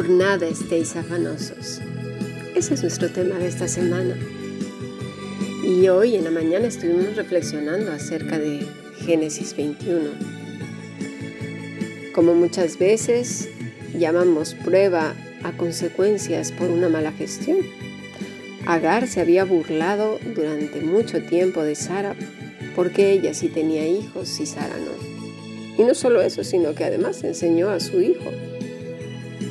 por nada estéis afanosos. Ese es nuestro tema de esta semana. Y hoy en la mañana estuvimos reflexionando acerca de Génesis 21. Como muchas veces llamamos prueba a consecuencias por una mala gestión. Agar se había burlado durante mucho tiempo de Sara porque ella sí tenía hijos y Sara no. Y no solo eso, sino que además enseñó a su hijo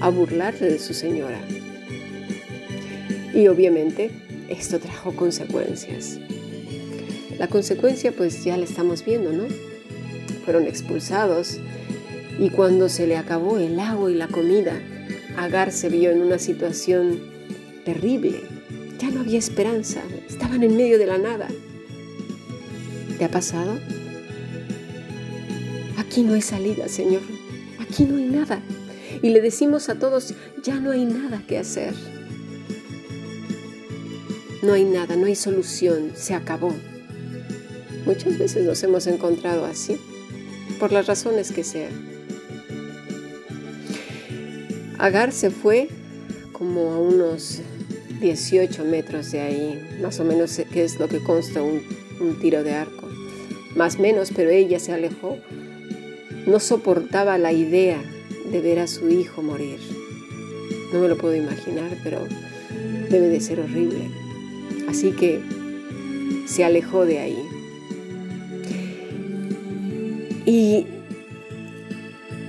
a burlarse de su señora. Y obviamente esto trajo consecuencias. La consecuencia pues ya la estamos viendo, ¿no? Fueron expulsados y cuando se le acabó el agua y la comida, Agar se vio en una situación terrible. Ya no había esperanza, estaban en medio de la nada. ¿Te ha pasado? Aquí no hay salida, Señor. Aquí no hay nada. Y le decimos a todos, ya no hay nada que hacer. No hay nada, no hay solución, se acabó. Muchas veces nos hemos encontrado así, por las razones que sean. Agar se fue como a unos 18 metros de ahí, más o menos que es lo que consta un, un tiro de arco. Más menos, pero ella se alejó. No soportaba la idea de ver a su hijo morir. No me lo puedo imaginar, pero debe de ser horrible. Así que se alejó de ahí. Y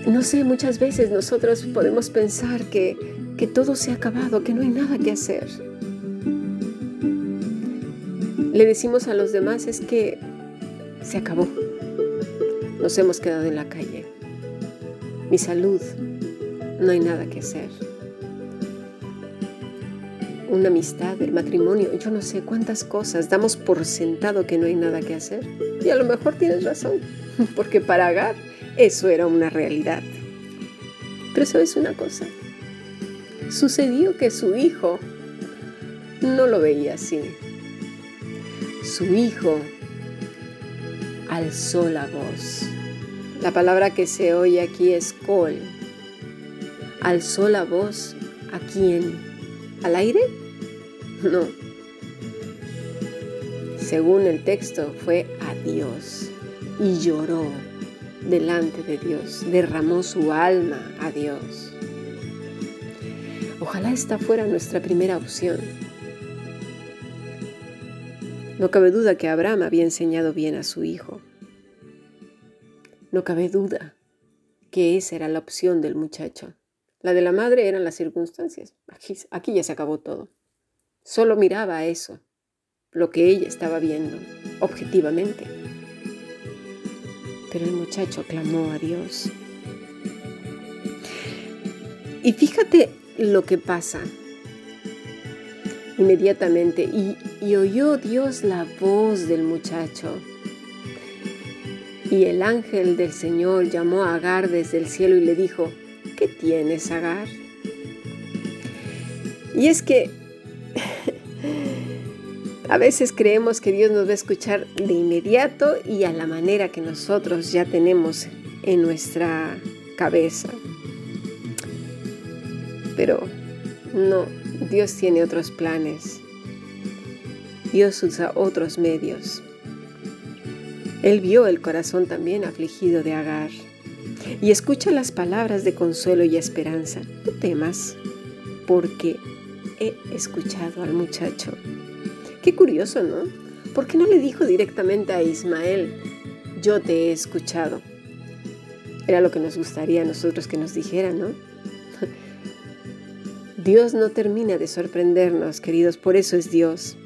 no sé, muchas veces nosotros podemos pensar que, que todo se ha acabado, que no hay nada que hacer. Le decimos a los demás es que se acabó. Nos hemos quedado en la calle. Mi salud, no hay nada que hacer. Una amistad, el matrimonio, yo no sé cuántas cosas damos por sentado que no hay nada que hacer. Y a lo mejor tienes razón, porque para Agar eso era una realidad. Pero sabes una cosa, sucedió que su hijo no lo veía así. Su hijo alzó la voz. La palabra que se oye aquí es col. ¿Alzó la voz a quién? ¿Al aire? No. Según el texto fue a Dios y lloró delante de Dios, derramó su alma a Dios. Ojalá esta fuera nuestra primera opción. No cabe duda que Abraham había enseñado bien a su hijo. No cabe duda que esa era la opción del muchacho. La de la madre eran las circunstancias. Aquí, aquí ya se acabó todo. Solo miraba a eso, lo que ella estaba viendo, objetivamente. Pero el muchacho clamó a Dios. Y fíjate lo que pasa inmediatamente. Y, y, oyó Dios la voz del muchacho. Y el ángel del Señor llamó a Agar desde el cielo y le dijo, ¿qué tienes, Agar? Y es que a veces creemos que Dios nos va a escuchar de inmediato y a la manera que nosotros ya tenemos en nuestra cabeza. Pero no, Dios tiene otros planes. Dios usa otros medios. Él vio el corazón también afligido de Agar y escucha las palabras de consuelo y esperanza. No temas, porque he escuchado al muchacho. Qué curioso, ¿no? ¿Por qué no le dijo directamente a Ismael, yo te he escuchado? Era lo que nos gustaría a nosotros que nos dijera, ¿no? Dios no termina de sorprendernos, queridos, por eso es Dios.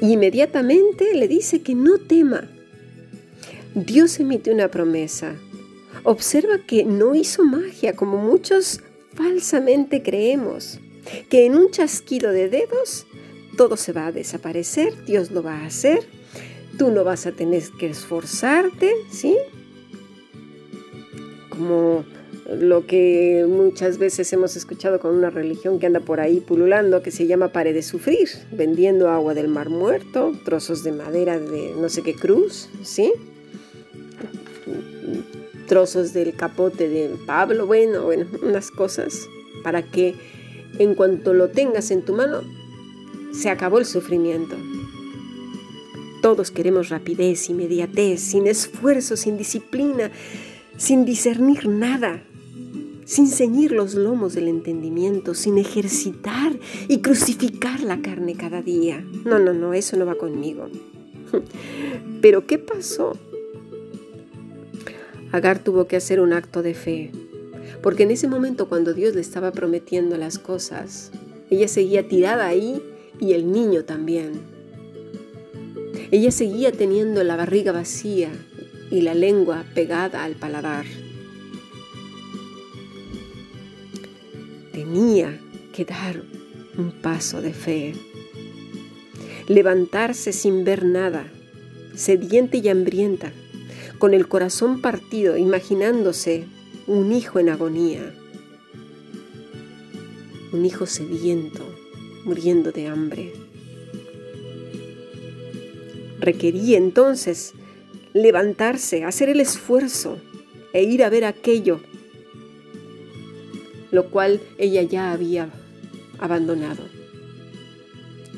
Inmediatamente le dice que no tema. Dios emite una promesa. Observa que no hizo magia como muchos falsamente creemos, que en un chasquido de dedos todo se va a desaparecer, Dios lo va a hacer, tú no vas a tener que esforzarte, ¿sí? Como lo que muchas veces hemos escuchado con una religión que anda por ahí pululando, que se llama Pare de Sufrir, vendiendo agua del mar muerto, trozos de madera de no sé qué cruz, ¿sí? trozos del capote de Pablo, bueno, bueno, unas cosas para que en cuanto lo tengas en tu mano, se acabó el sufrimiento. Todos queremos rapidez, inmediatez, sin esfuerzo, sin disciplina, sin discernir nada, sin ceñir los lomos del entendimiento, sin ejercitar y crucificar la carne cada día. No, no, no, eso no va conmigo. Pero ¿qué pasó? Agar tuvo que hacer un acto de fe, porque en ese momento cuando Dios le estaba prometiendo las cosas, ella seguía tirada ahí y el niño también. Ella seguía teniendo la barriga vacía y la lengua pegada al paladar. Tenía que dar un paso de fe, levantarse sin ver nada, sediente y hambrienta, con el corazón partido, imaginándose un hijo en agonía, un hijo sediento, muriendo de hambre. Requería entonces levantarse, hacer el esfuerzo e ir a ver aquello, lo cual ella ya había abandonado.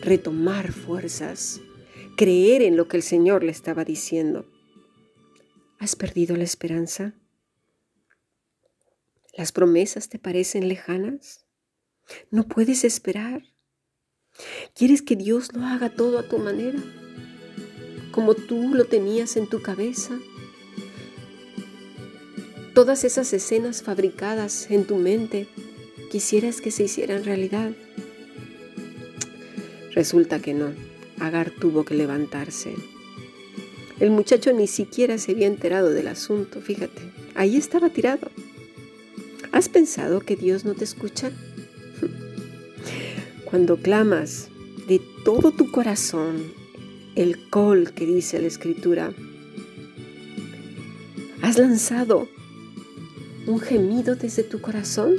Retomar fuerzas, creer en lo que el Señor le estaba diciendo. ¿Has perdido la esperanza? ¿Las promesas te parecen lejanas? ¿No puedes esperar? ¿Quieres que Dios lo haga todo a tu manera? Como tú lo tenías en tu cabeza. Todas esas escenas fabricadas en tu mente, quisieras que se hicieran realidad. Resulta que no. Agar tuvo que levantarse. El muchacho ni siquiera se había enterado del asunto, fíjate. Ahí estaba tirado. ¿Has pensado que Dios no te escucha? Cuando clamas de todo tu corazón, el col que dice la escritura, ¿has lanzado un gemido desde tu corazón?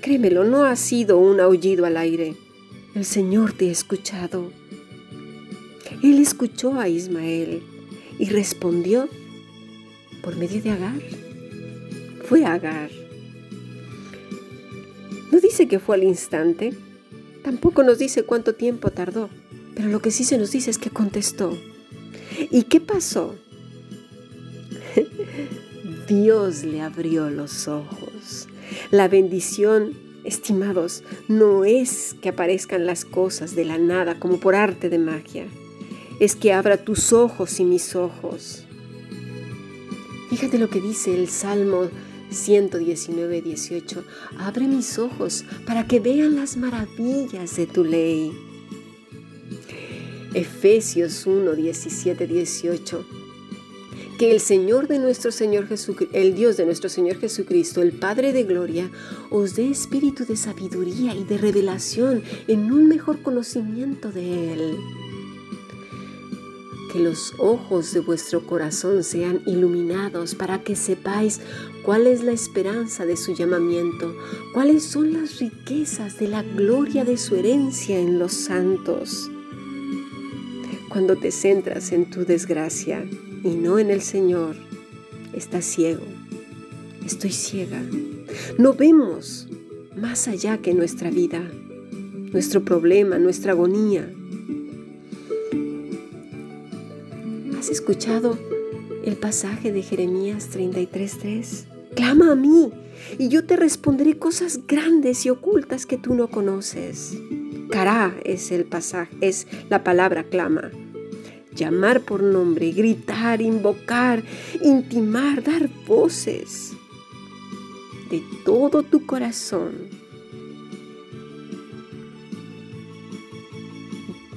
Créemelo, no ha sido un aullido al aire. El Señor te ha escuchado. Él escuchó a Ismael y respondió por medio de Agar. Fue Agar. No dice que fue al instante, tampoco nos dice cuánto tiempo tardó, pero lo que sí se nos dice es que contestó. ¿Y qué pasó? Dios le abrió los ojos. La bendición, estimados, no es que aparezcan las cosas de la nada como por arte de magia es que abra tus ojos y mis ojos. Fíjate lo que dice el Salmo 119, 18. Abre mis ojos para que vean las maravillas de tu ley. Efesios 1, 17, 18. Que el Señor de nuestro Señor Jesucristo, el Dios de nuestro Señor Jesucristo, el Padre de Gloria, os dé espíritu de sabiduría y de revelación en un mejor conocimiento de Él que los ojos de vuestro corazón sean iluminados para que sepáis cuál es la esperanza de su llamamiento, cuáles son las riquezas de la gloria de su herencia en los santos. Cuando te centras en tu desgracia y no en el Señor, estás ciego. Estoy ciega. No vemos más allá que nuestra vida, nuestro problema, nuestra agonía ¿Has escuchado el pasaje de Jeremías 33:3? Clama a mí y yo te responderé cosas grandes y ocultas que tú no conoces. Cará es el pasaje, es la palabra clama. Llamar por nombre, gritar, invocar, intimar, dar voces de todo tu corazón.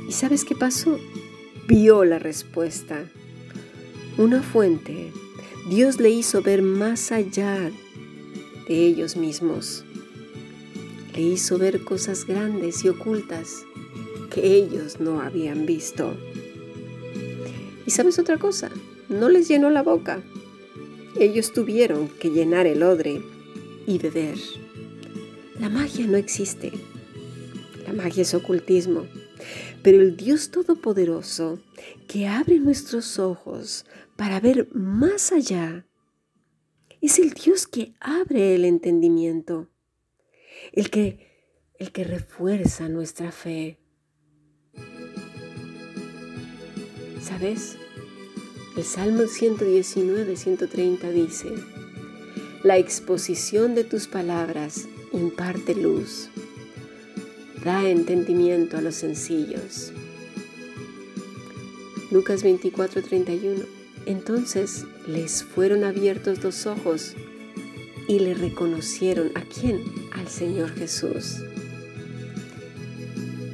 ¿Y sabes qué pasó? Vio la respuesta una fuente, Dios le hizo ver más allá de ellos mismos. Le hizo ver cosas grandes y ocultas que ellos no habían visto. Y sabes otra cosa, no les llenó la boca. Ellos tuvieron que llenar el odre y beber. La magia no existe. La magia es ocultismo. Pero el Dios Todopoderoso, que abre nuestros ojos para ver más allá, Es el Dios que abre el entendimiento, el que, el que refuerza nuestra fe. ¿Sabes? El Salmo 119, 130 dice, La exposición de tus palabras imparte luz, da entendimiento a los sencillos. Lucas 24, 31. Entonces les fueron abiertos los ojos y le reconocieron a quién? Al Señor Jesús.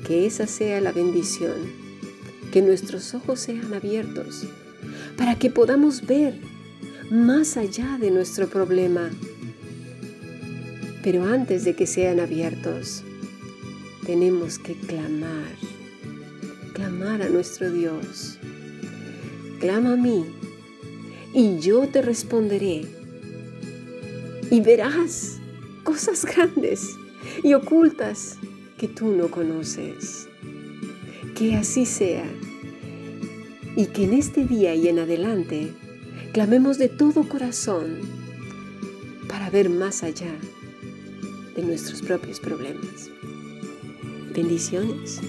Que esa sea la bendición, que nuestros ojos sean abiertos para que podamos ver más allá de nuestro problema. Pero antes de que sean abiertos, tenemos que clamar, clamar a nuestro Dios. Clama a mí y yo te responderé. Y verás cosas grandes y ocultas que tú no conoces. Que así sea y que en este día y en adelante clamemos de todo corazón para ver más allá de nuestros propios problemas. Bendiciones.